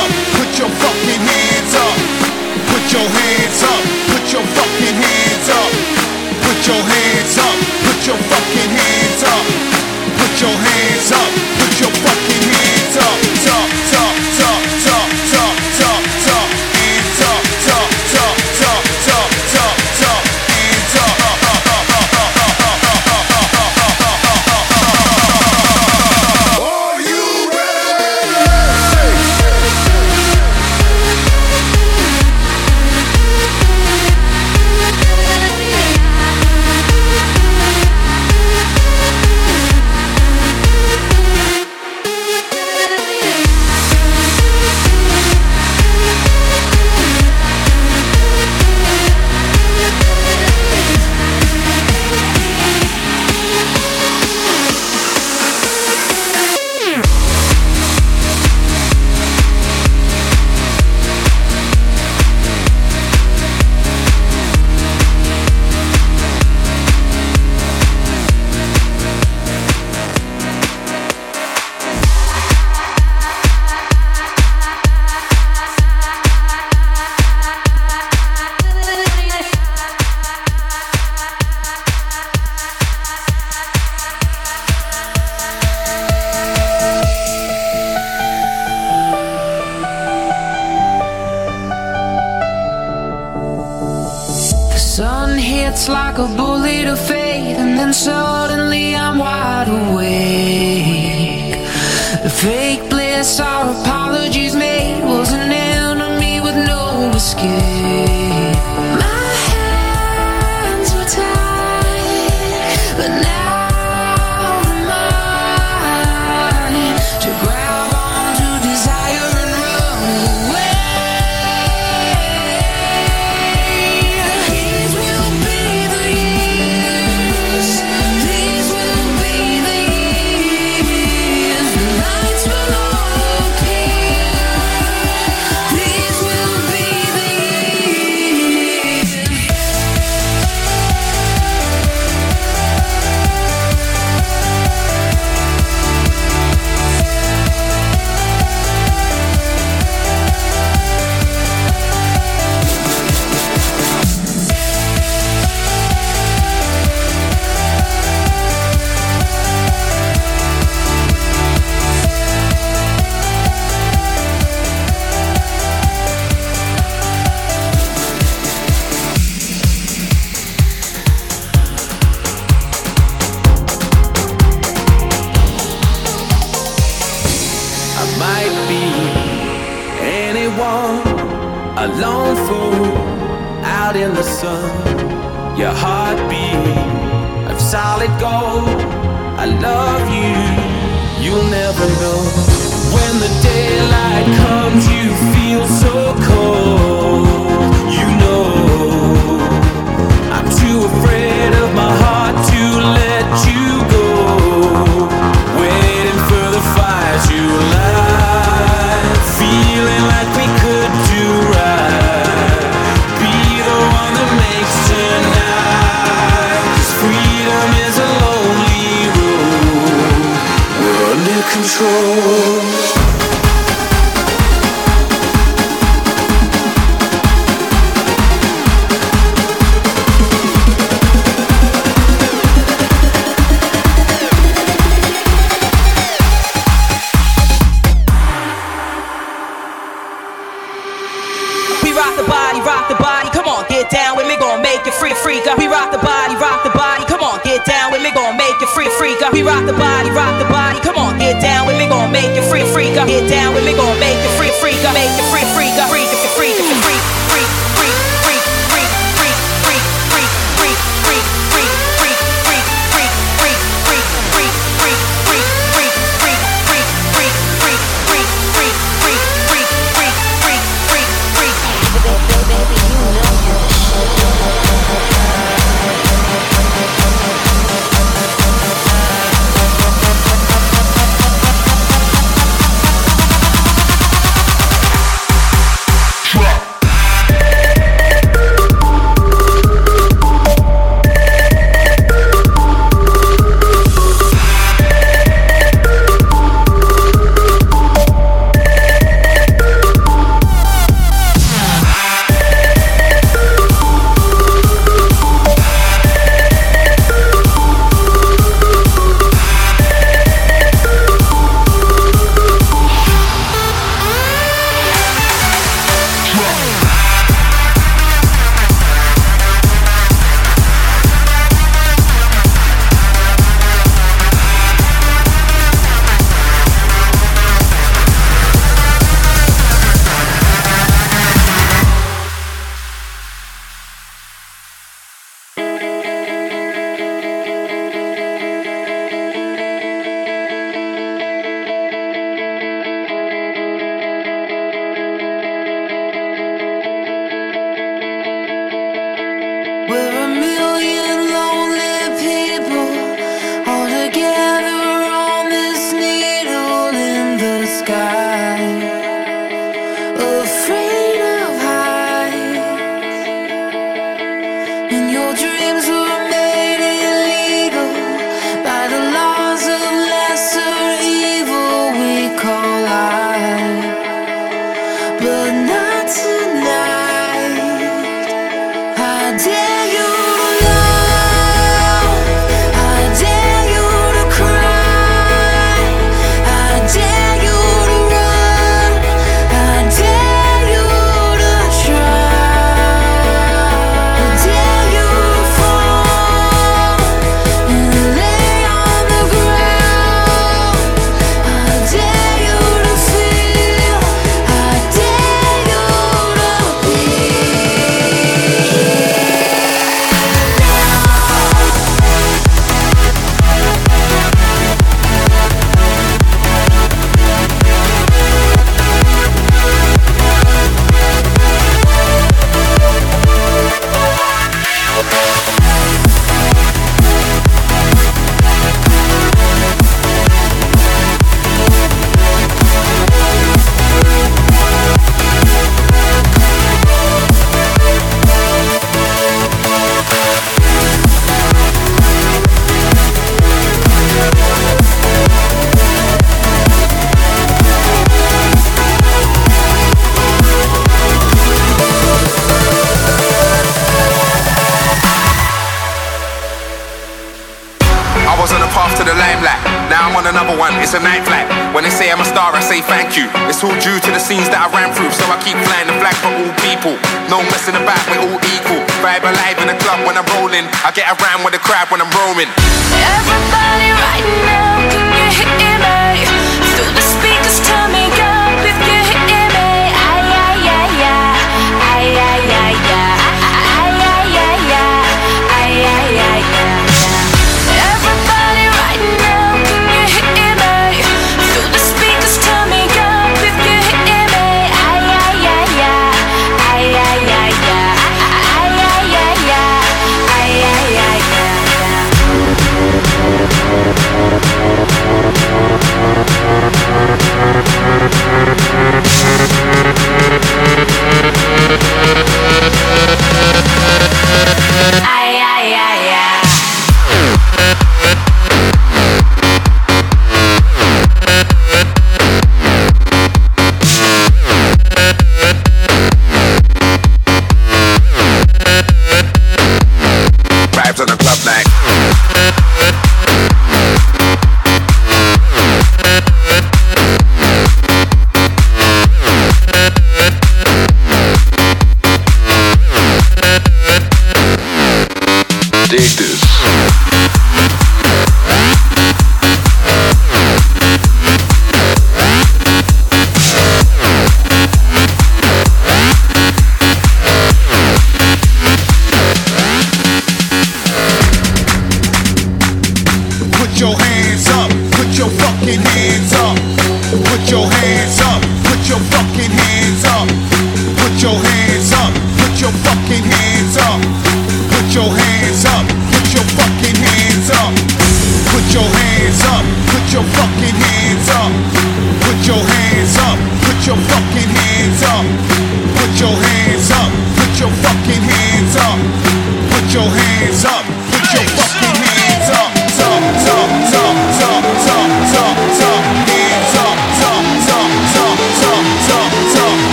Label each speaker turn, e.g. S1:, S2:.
S1: up, put your fucking hands up. Put your hands up, put your fucking hands up. Put your hands up, put your fucking hands up. Put your hands
S2: sudden hits like a bullet of fate, and then suddenly I'm wide awake. The fake bliss our apologies made was an enemy with no escape.
S3: never know. When the daylight comes, you feel so a star, I say thank you. It's all due to the scenes that I ran through, so I
S4: keep flying the flag for all people. No messing about, we're all equal. Vibe alive in the club when I'm rolling. I get around with the crowd when I'm roaming. Everybody right now, can you hear me? Through the
S3: speakers, tell me.